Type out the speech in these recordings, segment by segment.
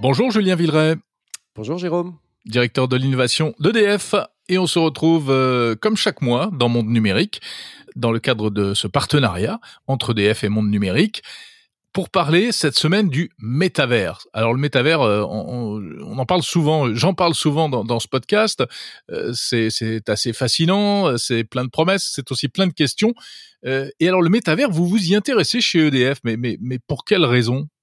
Bonjour Julien Villeray. Bonjour Jérôme. Directeur de l'innovation d'EDF. Et on se retrouve euh, comme chaque mois dans Monde Numérique, dans le cadre de ce partenariat entre EDF et Monde Numérique, pour parler cette semaine du métavers. Alors le métavers, euh, on, en parle souvent, j'en parle souvent dans, ce podcast. Euh, c'est assez fascinant, c'est plein de promesses, c'est aussi plein de questions. et alors le métavers, vous vous y intéressez chez EDF, mais, mais, mais pour quelle raison? euh,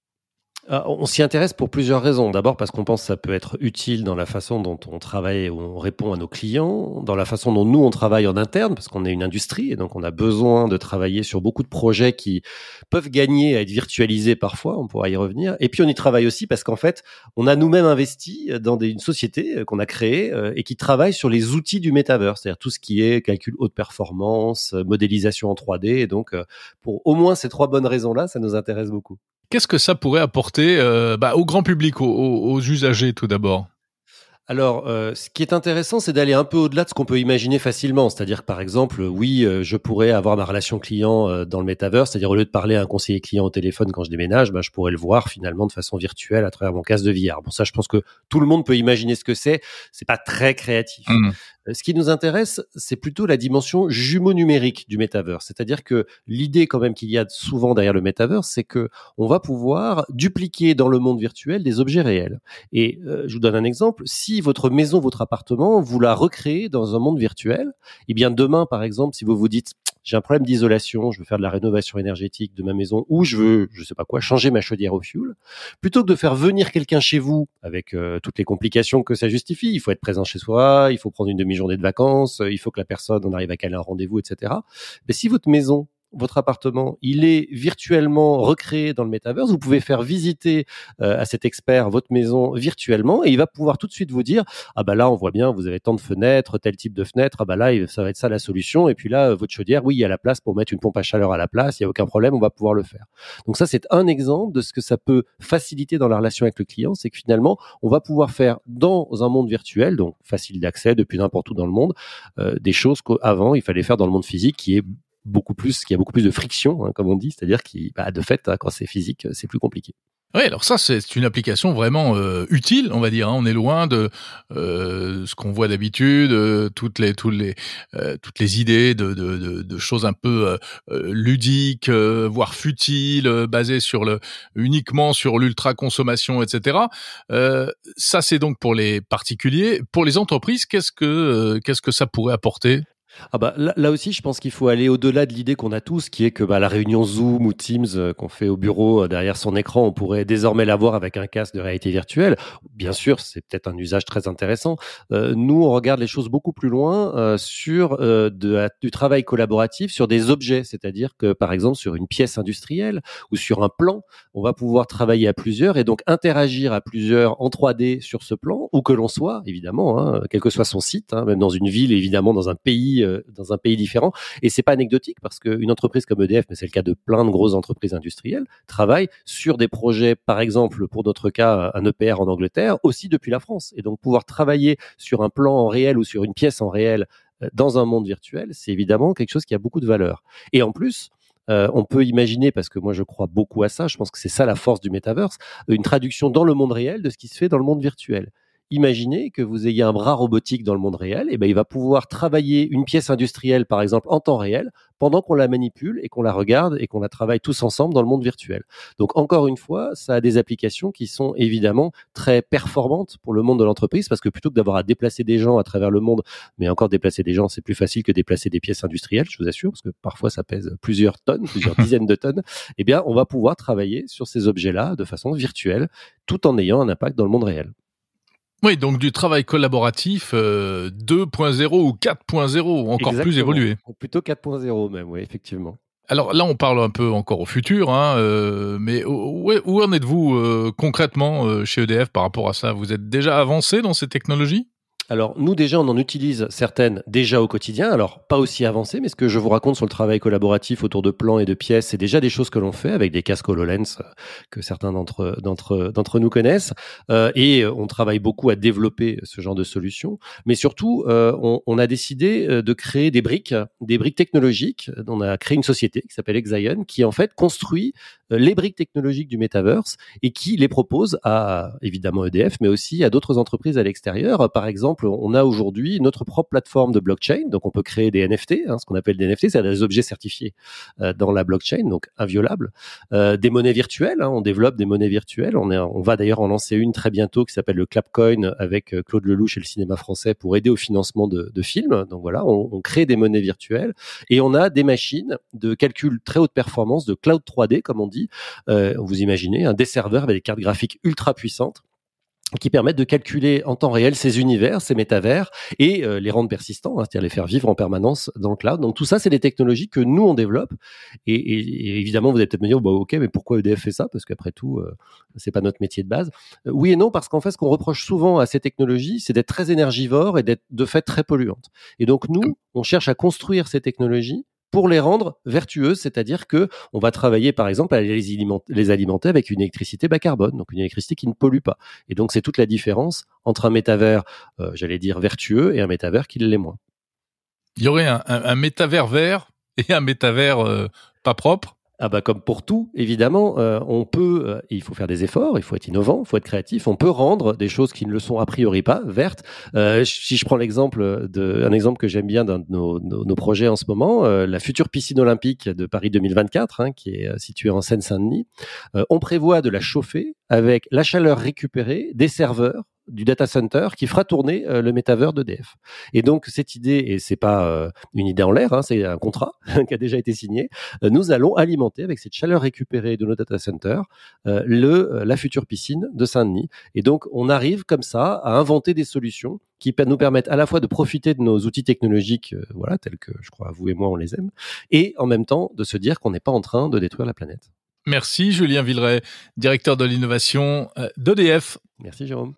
on s'y intéresse pour plusieurs raisons. D'abord parce qu'on pense que ça peut être utile dans la façon dont on travaille, où on répond à nos clients, dans la façon dont nous on travaille en interne, parce qu'on est une industrie et donc on a besoin de travailler sur beaucoup de projets qui peuvent gagner à être virtualisés parfois. On pourra y revenir. Et puis on y travaille aussi parce qu'en fait, on a nous-mêmes investi dans une société euh, qu'on a créée euh, et qui travaille sur les outils du metaverse, c'est-à-dire tout ce qui est calcul haute performance, modélisation en 3D. Et donc, pour au moins ces trois bonnes raisons-là, ça nous intéresse beaucoup. Qu'est-ce que ça pourrait apporter euh, bah, au grand public, aux usagers tout d'abord? Alors, euh, ce qui est intéressant, c'est d'aller un peu au-delà de ce qu'on peut imaginer facilement. C'est-à-dire, par exemple, oui, euh, je pourrais avoir ma relation client euh, dans le metaverse, c'est-à-dire au lieu de parler à un conseiller client au téléphone quand je déménage, bah, je pourrais le voir finalement de façon virtuelle à travers mon casque de VR. Bon, ça, je pense que tout le monde peut imaginer ce que c'est. C'est pas très créatif. Mmh. Ce qui nous intéresse, c'est plutôt la dimension jumeau numérique du metaverse. C'est-à-dire que l'idée quand même qu'il y a souvent derrière le metaverse, c'est que on va pouvoir dupliquer dans le monde virtuel des objets réels. Et je vous donne un exemple. Si votre maison, votre appartement, vous la recréez dans un monde virtuel, eh bien demain, par exemple, si vous vous dites j'ai un problème d'isolation, je veux faire de la rénovation énergétique de ma maison ou je veux, je sais pas quoi, changer ma chaudière au fioul, plutôt que de faire venir quelqu'un chez vous avec euh, toutes les complications que ça justifie, il faut être présent chez soi, il faut prendre une demi-journée de vacances, il faut que la personne on arrive à caler un rendez-vous, etc. Mais si votre maison votre appartement, il est virtuellement recréé dans le metaverse. Vous pouvez faire visiter euh, à cet expert votre maison virtuellement et il va pouvoir tout de suite vous dire ah bah là on voit bien vous avez tant de fenêtres, tel type de fenêtre, ah bah là ça va être ça la solution et puis là euh, votre chaudière oui il y a la place pour mettre une pompe à chaleur à la place, il y a aucun problème, on va pouvoir le faire. Donc ça c'est un exemple de ce que ça peut faciliter dans la relation avec le client, c'est que finalement on va pouvoir faire dans un monde virtuel donc facile d'accès depuis n'importe où dans le monde euh, des choses qu'avant il fallait faire dans le monde physique qui est beaucoup plus, qui a beaucoup plus de friction, hein, comme on dit, c'est-à-dire qui, bah, de fait, hein, quand c'est physique, c'est plus compliqué. Oui, alors ça c'est une application vraiment euh, utile, on va dire. Hein. On est loin de euh, ce qu'on voit d'habitude, euh, toutes les toutes les toutes les idées de, de, de, choses un peu ludiques, voire futiles, basées sur le uniquement sur l'ultra consommation, etc. ça c'est donc pour les particuliers. Pour les entreprises, qu'est-ce que qu'est-ce que ça pourrait apporter? Ah bah là, aussi, je pense qu'il faut aller au-delà de l'idée qu'on a tous, qui est que bah, la réunion Zoom ou Teams euh, qu'on fait au bureau euh, derrière son écran, on pourrait désormais l'avoir avec un casque de réalité virtuelle. Bien sûr, c'est peut-être un usage très intéressant. Euh, nous, on regarde les choses beaucoup plus loin sur de, du travail collaboratif sur des objets, c'est-à-dire que par exemple sur une pièce industrielle ou sur un plan, on va pouvoir travailler à plusieurs et donc interagir à plusieurs en 3D sur ce plan, où que l'on soit, évidemment, hein, quel que soit son site, hein, même dans une ville, évidemment, dans un pays euh, dans un pays différent. Et c'est pas anecdotique parce qu'une entreprise comme EDF, mais c'est le cas de plein de grosses entreprises industrielles, travaille sur des projets, par exemple, pour notre cas, un EPR en Angleterre, aussi depuis la France. Et donc pouvoir travailler sur un plan en réel ou sur une pièce en réel euh, dans un monde virtuel, c'est évidemment quelque chose qui a beaucoup de valeur. Et en plus, euh, on peut imaginer, parce que moi je crois beaucoup à ça, je pense que c'est ça la force du metaverse, une traduction dans le monde réel de ce qui se fait dans le monde virtuel imaginez que vous ayez un bras robotique dans le monde réel, et ben il va pouvoir travailler une pièce industrielle, par exemple, en temps réel, pendant qu'on la manipule et qu'on la regarde et qu'on la travaille tous ensemble dans le monde virtuel. Donc encore une fois, ça a des applications qui sont évidemment très performantes pour le monde de l'entreprise, parce que plutôt que d'avoir à déplacer des gens à travers le monde, mais encore déplacer des gens, c'est plus facile que déplacer des pièces industrielles, je vous assure, parce que parfois ça pèse plusieurs tonnes, plusieurs dizaines de tonnes. Eh bien, on va pouvoir travailler sur ces objets-là de façon virtuelle, tout en ayant un impact dans le monde réel. Oui, donc du travail collaboratif 2.0 euh, ou 4.0, encore plus évolué. Plutôt 4.0 même, oui, effectivement. Alors là, on parle un peu encore au futur, hein, euh, mais où, où en êtes-vous euh, concrètement chez EDF par rapport à ça? Vous êtes déjà avancé dans ces technologies? Alors nous déjà on en utilise certaines déjà au quotidien, alors pas aussi avancées, mais ce que je vous raconte sur le travail collaboratif autour de plans et de pièces, c'est déjà des choses que l'on fait avec des casques HoloLens euh, que certains d'entre d'entre d'entre nous connaissent, euh, et on travaille beaucoup à développer ce genre de solutions. Mais surtout, euh, on, on, a décidé euh, de créer des briques, des briques technologiques. On a créé une société qui s'appelle Exion, qui en fait construit les briques technologiques du metaverse et qui les propose à évidemment EDF, mais aussi à d'autres entreprises à l'extérieur. Par exemple, on a aujourd'hui notre propre plateforme de blockchain, donc on peut créer des NFT, hein, ce qu'on appelle des NFT, c'est des objets certifiés euh, dans la blockchain, donc inviolables. Euh, des monnaies virtuelles, hein, on développe des monnaies virtuelles. On, est, on va d'ailleurs en lancer une très bientôt qui s'appelle le Clapcoin avec euh, Claude Lelouch et le cinéma français pour aider au financement de, de films. Donc voilà, on, on crée des monnaies virtuelles et on a des machines de calcul très haute performance, de cloud 3D comme on dit, euh, vous imaginez, un des serveurs avec des cartes graphiques ultra puissantes qui permettent de calculer en temps réel ces univers, ces métavers, et euh, les rendre persistants, hein, c'est-à-dire les faire vivre en permanence dans le cloud. Donc tout ça, c'est des technologies que nous, on développe. Et, et, évidemment, vous allez peut-être me dire, bah, ok, mais pourquoi EDF fait ça? Parce qu'après tout, euh, c'est pas notre métier de base. Euh, oui et non, parce qu'en fait, ce qu'on reproche souvent à ces technologies, c'est d'être très énergivores et d'être de fait très polluantes. Et donc nous, on cherche à construire ces technologies pour les rendre vertueuses, c'est-à-dire que on va travailler par exemple à les alimenter, avec une électricité bas carbone, donc une électricité qui ne pollue pas. Et donc c'est toute la différence entre un métavers, euh, j'allais dire vertueux, et un métavers qui l'est moins. Il y aurait un, un, un métavers vert et un métavers euh, pas propre ah bah comme pour tout, évidemment, euh, on peut, euh, il faut faire des efforts, il faut être innovant, il faut être créatif, on peut rendre des choses qui ne le sont a priori pas vertes. Euh, si je prends l'exemple de, un exemple que j'aime bien d'un de nos, nos, nos, projets en ce moment, euh, la future piscine olympique de Paris 2024, hein, qui est située en Seine-Saint-Denis, euh, on prévoit de la chauffer avec la chaleur récupérée des serveurs du data center qui fera tourner euh, le métavers d'EDF. Et donc cette idée, et c'est pas euh, une idée en l'air, hein, c'est un contrat qui a déjà été signé, euh, nous allons alimenter avec cette chaleur récupérée de nos data centers euh, le, la future piscine de Saint-Denis. Et donc on arrive comme ça à inventer des solutions qui nous permettent à la fois de profiter de nos outils technologiques, voilà, tels que je crois vous et moi on les aime, et en même temps de se dire qu'on n'est pas en train de détruire la planète. Merci Julien Villeray, directeur de l'innovation d'EDF. Merci Jérôme.